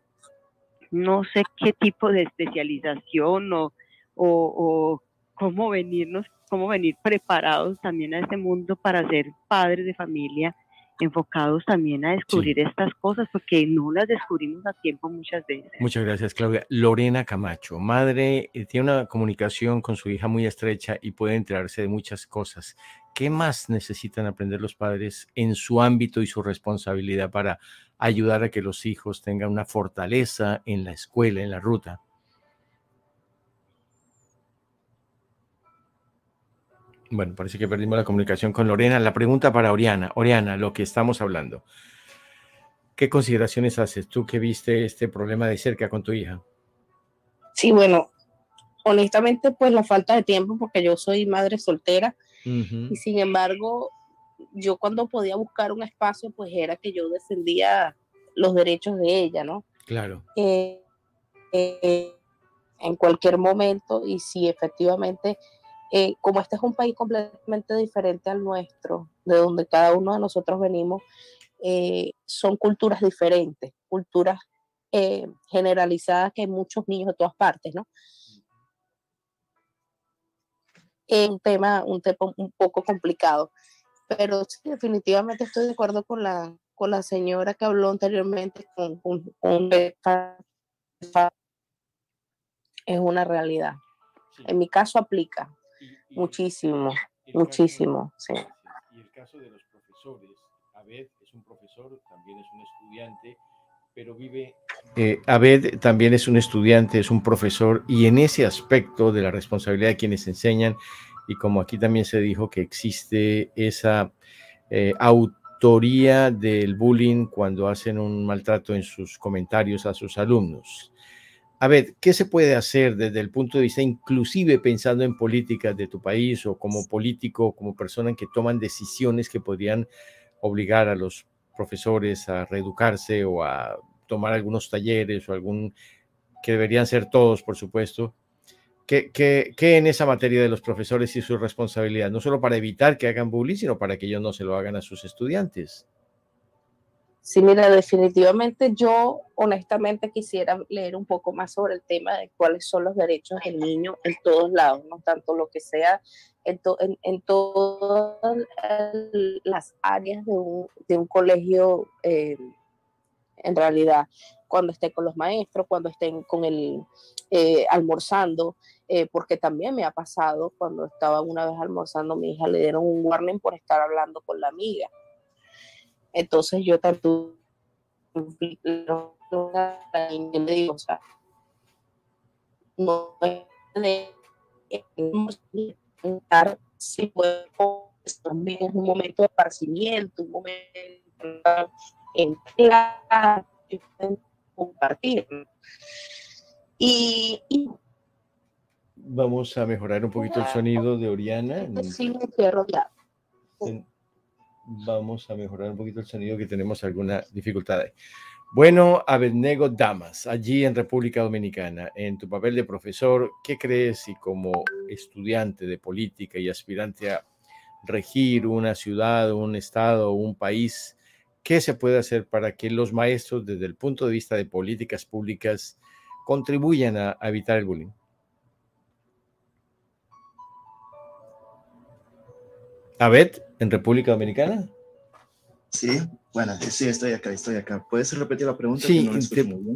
no sé qué tipo de especialización o, o, o cómo venirnos cómo venir preparados también a este mundo para ser padres de familia, enfocados también a descubrir estas cosas, porque no las descubrimos a tiempo muchas veces. Muchas gracias, Claudia. Lorena Camacho, madre, eh, tiene una comunicación con su hija muy estrecha y puede enterarse de muchas cosas. ¿Qué más necesitan aprender los padres en su ámbito y su responsabilidad para ayudar a que los hijos tengan una fortaleza en la escuela, en la ruta? Bueno, parece que perdimos la comunicación con Lorena. La pregunta para Oriana. Oriana, lo que estamos hablando. ¿Qué consideraciones haces tú que viste este problema de cerca con tu hija? Sí, bueno, honestamente, pues la falta de tiempo, porque yo soy madre soltera y sin embargo, yo cuando podía buscar un espacio, pues era que yo defendía los derechos de ella, ¿no? Claro. Eh, eh, en cualquier momento y si efectivamente eh, como este es un país completamente diferente al nuestro, de donde cada uno de nosotros venimos, son culturas diferentes, culturas generalizadas que hay muchos niños de todas partes, ¿no? Es un tema, un tema un poco complicado, pero sí, definitivamente estoy de acuerdo con la, con la señora que habló anteriormente, con, con, es una realidad. En mi caso aplica, Muchísimo, muchísimo, sí. Y el caso de los profesores, Abed es un profesor, también es un estudiante, pero vive... Eh, Abed también es un estudiante, es un profesor, y en ese aspecto de la responsabilidad de quienes enseñan, y como aquí también se dijo que existe esa eh, autoría del bullying cuando hacen un maltrato en sus comentarios a sus alumnos. A ver, ¿qué se puede hacer desde el punto de vista, inclusive pensando en políticas de tu país o como político, como persona que toman decisiones que podrían obligar a los profesores a reeducarse o a tomar algunos talleres o algún, que deberían ser todos, por supuesto? ¿Qué, qué, qué en esa materia de los profesores y su responsabilidad? No solo para evitar que hagan bullying, sino para que ellos no se lo hagan a sus estudiantes. Sí, mira, definitivamente yo honestamente quisiera leer un poco más sobre el tema de cuáles son los derechos del niño en todos lados, no tanto lo que sea en, en, todas las áreas de un, de un colegio, eh, en realidad, cuando esté con los maestros, cuando estén con el eh, almorzando, eh, porque también me ha pasado cuando estaba una vez almorzando, mi hija le dieron un warning por estar hablando con la amiga. Entonces yo tanto le digo, o sea, no si puedo es un momento de esparcimiento, un momento en compartir. Y, y, Vamos a mejorar un poquito el sonido de Oriana. Sí, me rodeado. Vamos a mejorar un poquito el sonido que tenemos alguna dificultad ahí. Bueno, Abednego Damas, allí en República Dominicana, en tu papel de profesor, ¿qué crees y como estudiante de política y aspirante a regir una ciudad, un estado, un país, qué se puede hacer para que los maestros, desde el punto de vista de políticas públicas, contribuyan a, a evitar el bullying? Abed, en República Dominicana. Sí, bueno, sí, estoy acá, estoy acá. ¿Puedes repetir la pregunta? Sí,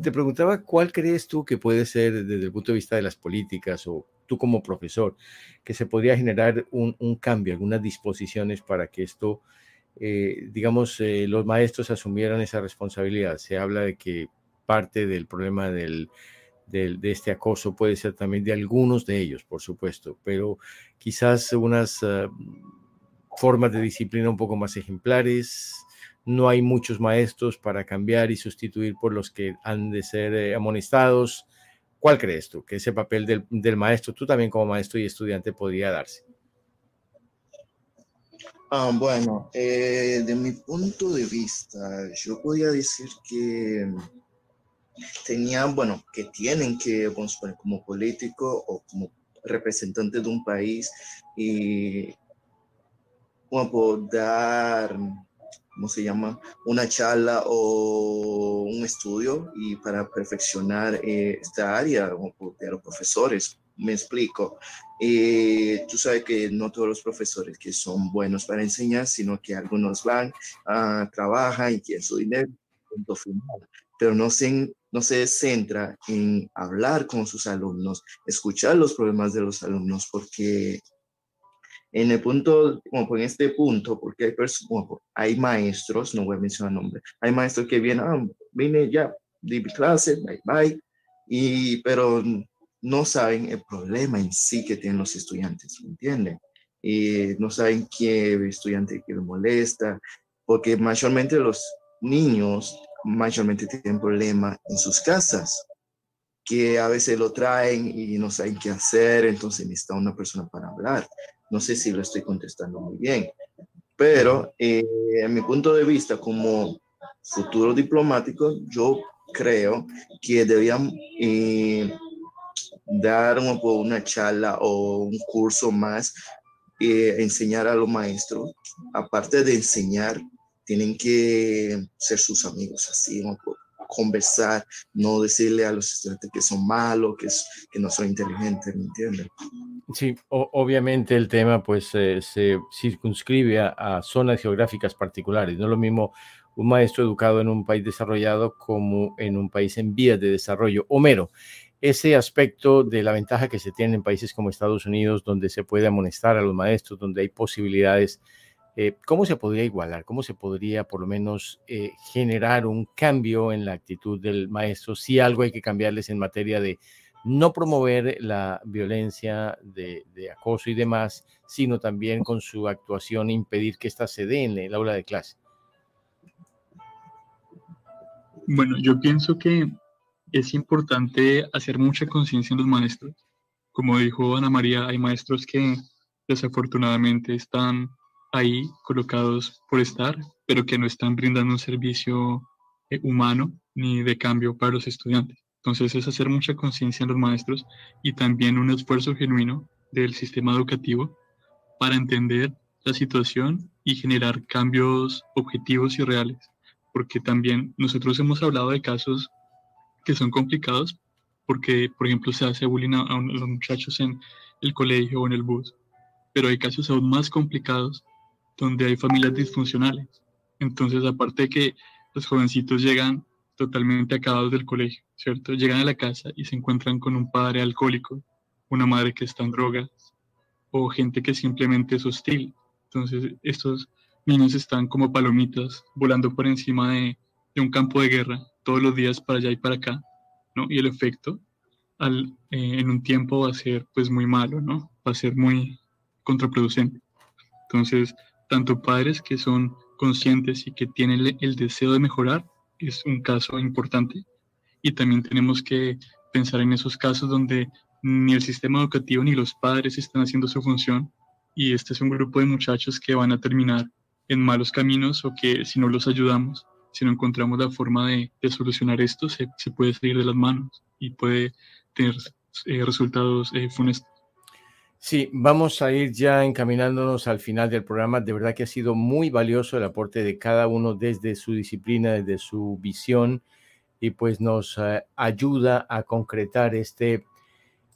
te, preguntaba cuál crees tú que puede ser desde el punto de vista de las políticas o tú como profesor, que se podría generar un, cambio, algunas disposiciones para que esto, eh, digamos, eh, los maestros asumieran esa responsabilidad. Se habla de que parte del problema del, de este acoso puede ser también de algunos de ellos, por supuesto, pero quizás unas ah, formas de disciplina un poco más ejemplares, no hay muchos maestros para cambiar y sustituir por los que han de ser eh, amonestados. ¿Cuál crees tú que ese papel del, maestro, tú también como maestro y estudiante, podría darse? Ah, bueno, eh, de mi punto de vista, yo podría decir que tenían, bueno, que tienen que, como político o como representante de un país y como dar ¿cómo se llama? Una charla o un estudio y para perfeccionar eh, esta área de los profesores. Me explico. Eh, tú sabes que no todos los profesores que son buenos para enseñar, sino que algunos van, a trabajar y quieren su dinero, punto final. Pero no se, no se centra en hablar con sus alumnos, escuchar los problemas de los alumnos, porque en el punto, como en este punto, porque hay, hay maestros, no voy a mencionar nombre, hay maestros que vienen, ah, vine ya, di mi clase, bye bye, y, pero no saben el problema en sí que tienen los estudiantes, ¿me entienden? Y no saben qué estudiante que les molesta, porque mayormente los niños mayormente tienen problemas en sus casas, que a veces lo traen y no saben qué hacer, entonces necesita una persona para hablar. No sé si lo estoy contestando muy bien, pero eh, en mi punto de vista como futuro diplomático, yo creo que debían eh, dar una, charla o un curso más, eh, enseñar a los maestros, aparte de enseñar, tienen que ser sus amigos, así, conversar, no decirle a los estudiantes que son malos, que, que no son inteligentes, ¿me entiendes? Sí, obviamente el tema pues eh, se circunscribe a, zonas geográficas particulares. No es lo mismo un maestro educado en un país desarrollado como en un país en vías de desarrollo. Homero, ese aspecto de la ventaja que se tiene en países como Estados Unidos, donde se puede amonestar a los maestros, donde hay posibilidades eh, ¿Cómo se podría igualar? ¿Cómo se podría por lo menos eh, generar un cambio en la actitud del maestro si algo hay que cambiarles en materia de no promover la violencia de, acoso y demás, sino también con su actuación impedir que ésta se dé en el aula de clase? Bueno, yo pienso que es importante hacer mucha conciencia en los maestros. Como dijo Ana María, hay maestros que desafortunadamente están ahí colocados por estar, pero que no están brindando un servicio eh, humano ni de cambio para los estudiantes. Entonces es hacer mucha conciencia en los maestros y también un esfuerzo genuino del sistema educativo para entender la situación y generar cambios objetivos y reales. porque también nosotros hemos hablado de casos que son complicados, porque, por ejemplo, se hace bullying a, los muchachos en el colegio o en el bus, pero hay casos aún más complicados donde hay familias disfuncionales. Entonces, aparte de que los jovencitos llegan totalmente acabados del colegio, ¿cierto? Llegan a la casa y se encuentran con un padre alcohólico, una madre que está en drogas o gente que simplemente es hostil. Entonces, estos niños están como palomitas volando por encima de, un campo de guerra todos los días para allá y para acá, ¿no? Y el efecto al, eh, en un tiempo va a ser pues muy malo, ¿no? Va a ser muy contraproducente. Entonces, tanto padres que son conscientes y que tienen el deseo de mejorar, es un caso importante. Y también tenemos que pensar en esos casos donde ni el sistema educativo ni los padres están haciendo su función y este es un grupo de muchachos que van a terminar en malos caminos o que si no los ayudamos, si no encontramos la forma de, solucionar esto, se, puede salir de las manos y puede tener eh, resultados eh, funestos. Sí, vamos a ir ya encaminándonos al final del programa. De verdad que ha sido muy valioso el aporte de cada uno desde su disciplina, desde su visión y pues nos eh, ayuda a concretar este,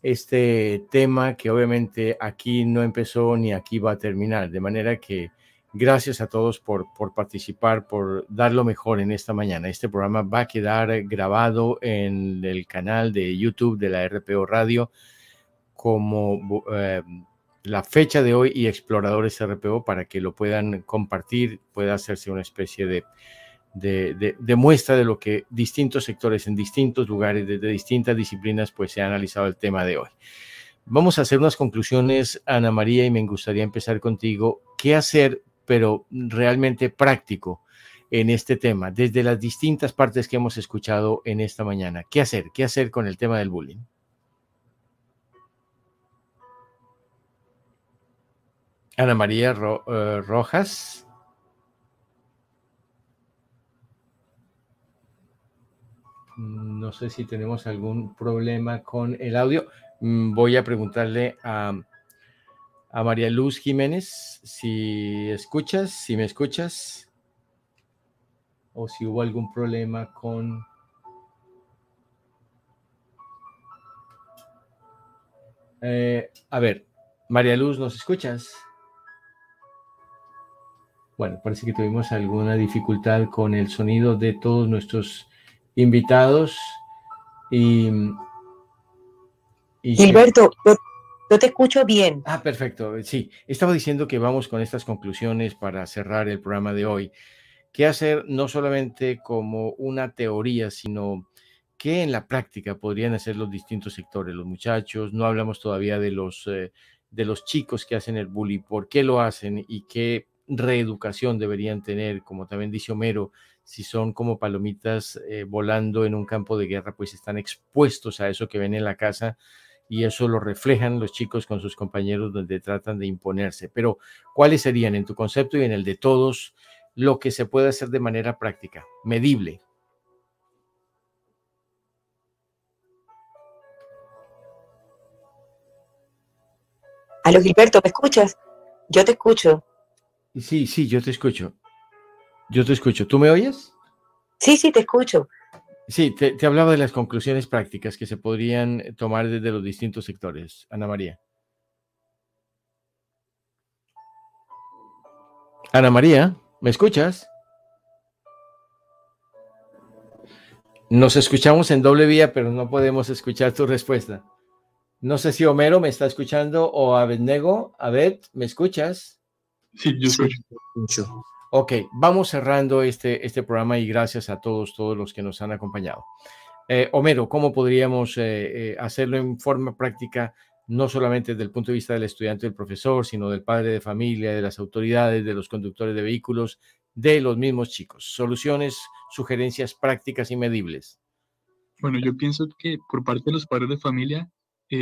este tema que obviamente aquí no empezó ni aquí va a terminar. De manera que gracias a todos por, por participar, por dar lo mejor en esta mañana. Este programa va a quedar grabado en el canal de YouTube de la RPO Radio como eh, la fecha de hoy y Exploradores RPO para que lo puedan compartir, pueda hacerse una especie de, de, muestra de lo que distintos sectores en distintos lugares, desde distintas disciplinas, pues se ha analizado el tema de hoy. Vamos a hacer unas conclusiones, Ana María, y me gustaría empezar contigo. ¿Qué hacer, pero realmente práctico? en este tema, desde las distintas partes que hemos escuchado en esta mañana. ¿Qué hacer? ¿Qué hacer con el tema del bullying? Ana María eh, Rojas. No sé si tenemos algún problema con el audio. Mm, voy a preguntarle a, a María Luz Jiménez si escuchas, si me escuchas, o si hubo algún problema con... Eh, a ver, María Luz, ¿nos escuchas? Bueno, parece que tuvimos alguna dificultad con el sonido de todos nuestros invitados. Y, Gilberto, yo, te escucho bien. Ah, perfecto. Sí, estaba diciendo que vamos con estas conclusiones para cerrar el programa de hoy. ¿Qué hacer no solamente como una teoría, sino qué en la práctica podrían hacer los distintos sectores, los muchachos? No hablamos todavía de los, eh, de los chicos que hacen el bullying, por qué lo hacen y qué reeducación deberían tener, como también dice Homero, si son como palomitas eh, volando en un campo de guerra, pues están expuestos a eso que ven en la casa y eso lo reflejan los chicos con sus compañeros donde tratan de imponerse. Pero, ¿cuáles serían en tu concepto y en el de todos lo que se puede hacer de manera práctica, medible? Aló, Gilberto, ¿me escuchas? Yo te escucho. Sí, sí, yo te escucho. Yo te escucho. ¿Tú me oyes? Sí, sí, te escucho. Sí, te, hablaba de las conclusiones prácticas que se podrían tomar desde los distintos sectores. Ana María. Ana María, ¿me escuchas? Nos escuchamos en doble vía, pero no podemos escuchar tu respuesta. No sé si Homero me está escuchando o Abednego. Abed, ¿me escuchas? Sí, yo escucho. Ok, vamos cerrando este, este programa y gracias a todos, todos los que nos han acompañado. Eh, Homero, ¿cómo podríamos eh, eh, hacerlo en forma práctica, no solamente desde el punto de vista del estudiante del profesor, sino del padre de familia, de las autoridades, de los conductores de vehículos, de los mismos chicos? Soluciones, sugerencias prácticas y medibles. Bueno, yo pienso que por parte de los padres de familia,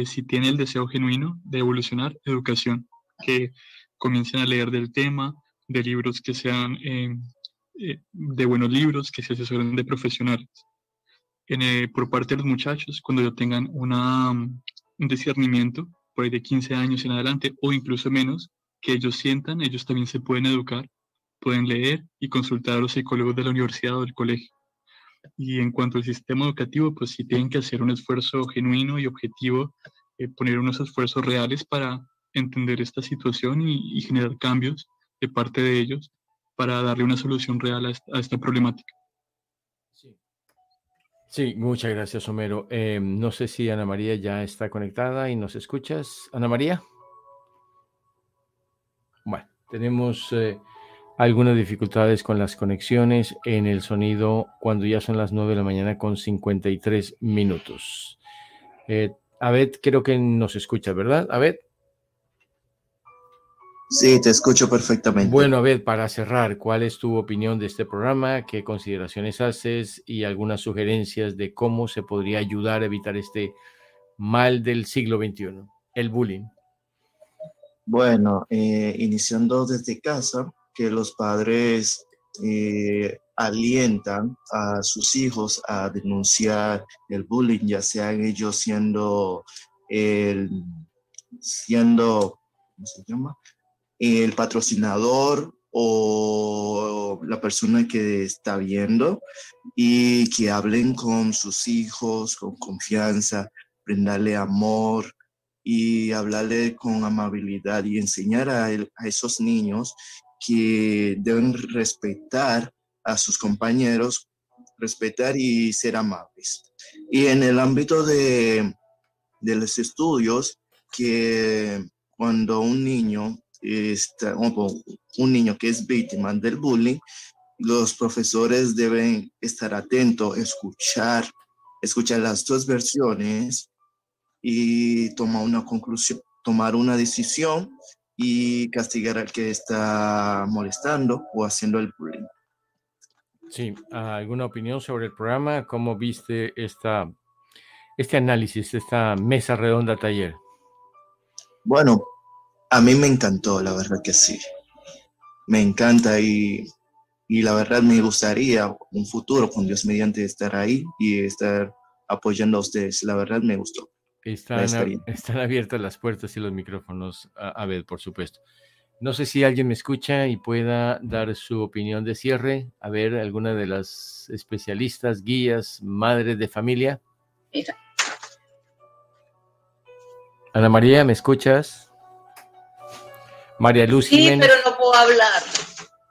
si tiene el deseo genuino de evolucionar, educación, que comiencen a leer del tema, de libros que sean eh, eh, de buenos libros, que se asesoren de profesionales. Eh, por parte de los muchachos, cuando ya tengan una, un discernimiento, por ahí de 15 años en adelante o incluso menos, que ellos sientan, ellos también se pueden educar pueden leer y consultar a los psicólogos de la universidad o del colegio. Y en cuanto al sistema educativo, pues sí tienen que hacer un esfuerzo genuino y objetivo, eh, poner unos esfuerzos reales para entender esta situación y, generar cambios de parte de ellos para darle una solución real a esta, problemática. Sí. muchas gracias, Homero. Eh, no sé si Ana María ya está conectada y nos escuchas. Ana María. Bueno, tenemos eh, algunas dificultades con las conexiones en el sonido cuando ya son las 9 de la mañana con 53 minutos. Eh, Abed, creo que nos escucha, ¿verdad? Abed. Sí, te escucho perfectamente. Bueno, Abed, para cerrar, ¿cuál es tu opinión de este programa? ¿Qué consideraciones haces y algunas sugerencias de cómo se podría ayudar a evitar este mal del siglo XXI, el bullying? Bueno, eh, iniciando desde casa, que los padres eh, alientan a sus hijos a denunciar el bullying, ya sean ellos siendo el, siendo, ¿cómo se llama? El patrocinador o la persona que está viendo y que hablen con sus hijos con confianza, brindarle amor y hablarle con amabilidad y enseñar a, a esos niños que deben respetar a sus compañeros, respetar y ser amables. Y en el ámbito de, de los estudios, que cuando un niño está, un niño que es víctima del bullying, los profesores deben estar atentos, escuchar, escuchar las dos versiones y tomar una conclusión, tomar una decisión y castigar al que está molestando o haciendo el bullying. Sí, ¿alguna opinión sobre el programa? ¿Cómo viste esta, este análisis, esta mesa redonda taller? Bueno, a mí me encantó, la verdad que sí. Me encanta y, y la verdad me gustaría un futuro con Dios mediante estar ahí y estar apoyando a ustedes. La verdad me gustó. Están, están abiertas las puertas y los micrófonos, a, ver, por supuesto. No sé si alguien me escucha y pueda dar su opinión de cierre. A ver, alguna de las especialistas, guías, madres de familia. Ana María, ¿me escuchas? María Luz Sí, pero no puedo hablar.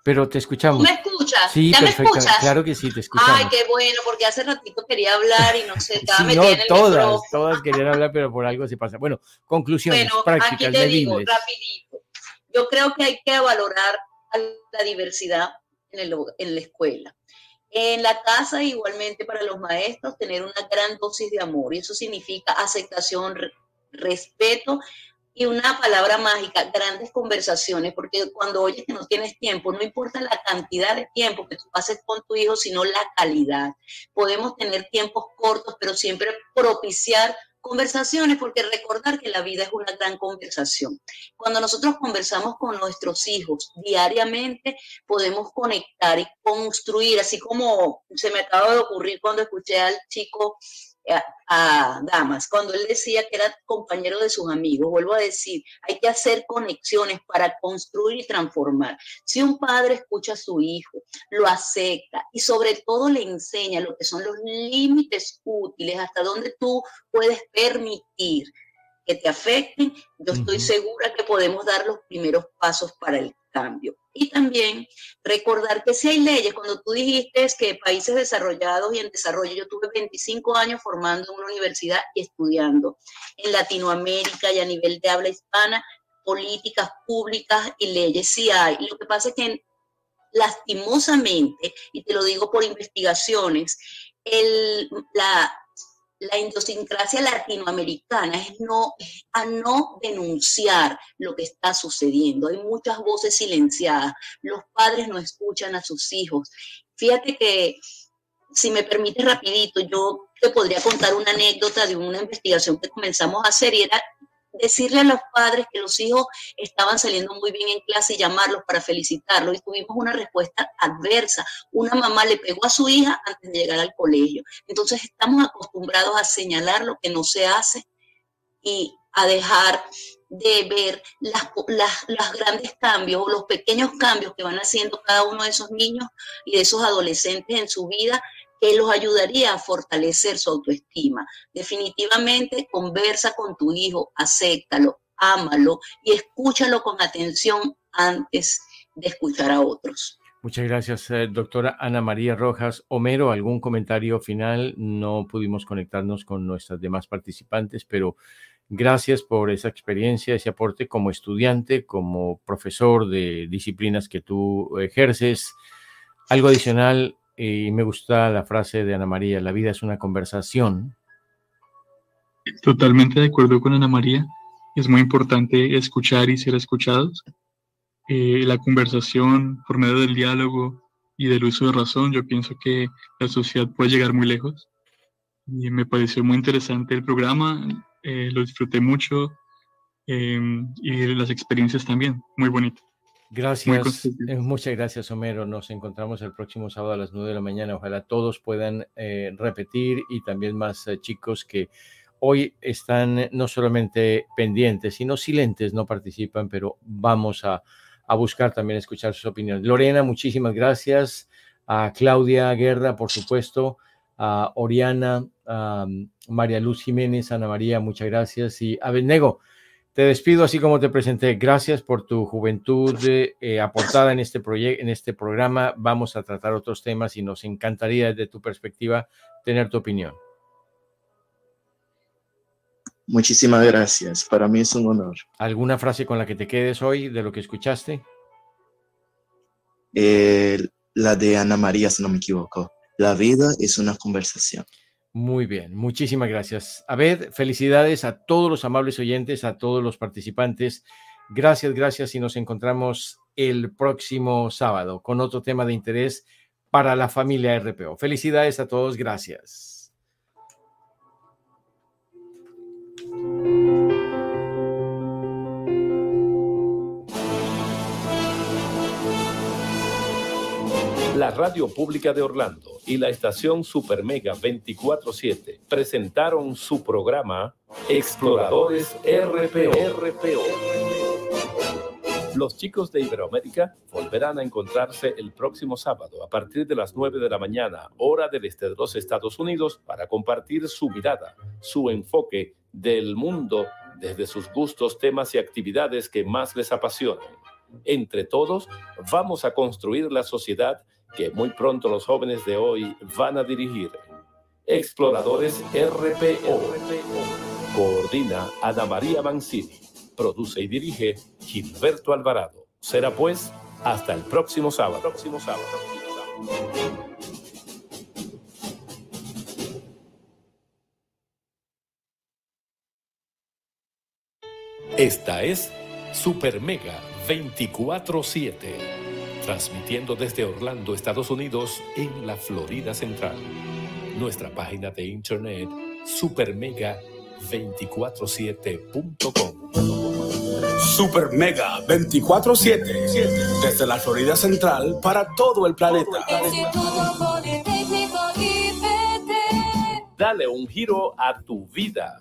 Pero te escuchamos. ¿Me escuchas? Sí, ¿Ya me escuchas? Claro que sí, te escuchamos. Ay, qué bueno, porque hace ratito quería hablar y no sé, estaba sí, no, todas, todas querían hablar, pero por algo se pasa. Bueno, conclusiones bueno, prácticas, aquí te digo, rapidito. Yo creo que hay que valorar la diversidad en, el, en la escuela. En la casa, igualmente para los maestros, tener una gran dosis de amor. Y eso significa aceptación, respeto y una palabra mágica, grandes conversaciones, porque cuando oyes que no tienes tiempo, no importa la cantidad de tiempo que tú pases con tu hijo, sino la calidad. Podemos tener tiempos cortos, pero siempre propiciar conversaciones, porque recordar que la vida es una gran conversación. Cuando nosotros conversamos con nuestros hijos diariamente, podemos conectar y construir, así como se me acaba de ocurrir cuando escuché al chico a, Damas, cuando él decía que era compañero de sus amigos, vuelvo a decir, hay que hacer conexiones para construir y transformar. Si un padre escucha a su hijo, lo acepta y sobre todo le enseña lo que son los límites útiles, hasta donde tú puedes permitir que te afecten, yo estoy segura que podemos dar los primeros pasos para el cambio. Y también recordar que si hay leyes, cuando tú dijiste que países desarrollados y en desarrollo, yo tuve 25 años formando en una universidad y estudiando en Latinoamérica y a nivel de habla hispana, políticas públicas y leyes sí hay. Lo que pasa es que lastimosamente, y te lo digo por investigaciones, el, la, la idiosincrasia latinoamericana es no, a no denunciar lo que está sucediendo. Hay muchas voces silenciadas. Los padres no escuchan a sus hijos. Fíjate que, si me permite rapidito, yo te podría contar una anécdota de una investigación que comenzamos a hacer y era decirle a los padres que los hijos estaban saliendo muy bien en clase y llamarlos para felicitarlos y tuvimos una respuesta adversa. Una mamá le pegó a su hija antes de llegar al colegio. Entonces estamos acostumbrados a señalar lo que no se hace y a dejar de ver las, las, grandes cambios o los pequeños cambios que van haciendo cada uno de esos niños y de esos adolescentes en su vida que los ayudaría a fortalecer su autoestima. Definitivamente conversa con tu hijo, acéptalo, ámalo y escúchalo con atención antes de escuchar a otros. Muchas gracias, eh, doctora Ana María Rojas. Homero, ¿algún comentario final? No pudimos conectarnos con nuestras demás participantes, pero gracias por esa experiencia, ese aporte como estudiante, como profesor de disciplinas que tú ejerces. Algo adicional, y me gusta la frase de Ana María, la vida es una conversación. Totalmente de acuerdo con Ana María. Es muy importante escuchar y ser escuchados. Eh, la conversación por medio del diálogo y del uso de razón, yo pienso que la sociedad puede llegar muy lejos. Y me pareció muy interesante el programa, eh, lo disfruté mucho em, y las experiencias también, muy bonito. Gracias, eh, muchas gracias Homero. Nos encontramos el próximo sábado a las 9 de la mañana. Ojalá todos puedan repetir y también más chicos que hoy están no solamente pendientes, sino silentes, no participan, pero vamos a a buscar también escuchar sus opiniones. Lorena, muchísimas gracias. A Claudia Guerra, por supuesto. A Oriana, a María Luz Jiménez, Ana María, muchas gracias. Y a Benego, te despido así como te presenté. Gracias por tu juventud eh, aportada en este proyecto, en este programa. Vamos a tratar otros temas y nos encantaría desde tu perspectiva tener tu opinión. Muchísimas gracias. Para mí es un honor. ¿Alguna frase con la que te quedes hoy de lo que escuchaste? la de Ana María, si no me equivoco. La vida es una conversación. Muy bien, muchísimas gracias. A ver, felicidades a todos los amables oyentes, a todos los participantes. Gracias, gracias y nos encontramos el próximo sábado con otro tema de interés para la familia RPO. Felicidades a todos, gracias. La Radio Pública de Orlando y la estación Super Mega 24-7 presentaron su programa Exploradores RPO. Los chicos de Iberoamérica volverán a encontrarse el próximo sábado a partir de las 9 de la mañana, hora del este de los Estados Unidos, para compartir su mirada, su enfoque del mundo desde sus gustos, temas y actividades que más les apasionan. Entre todos, vamos a construir la sociedad que muy pronto los jóvenes de hoy van a dirigir. Exploradores RPO. Coordina Ana María Mancini. Produce y dirige Gilberto Alvarado. Será pues hasta el próximo sábado. Próximo sábado. Esta es Super Mega 24-7 transmitiendo desde Orlando, Estados Unidos, en la Florida Central. Nuestra página de internet supermega247.com. Super Mega 24-7, desde la Florida Central para todo el planeta. Dale un giro a tu vida.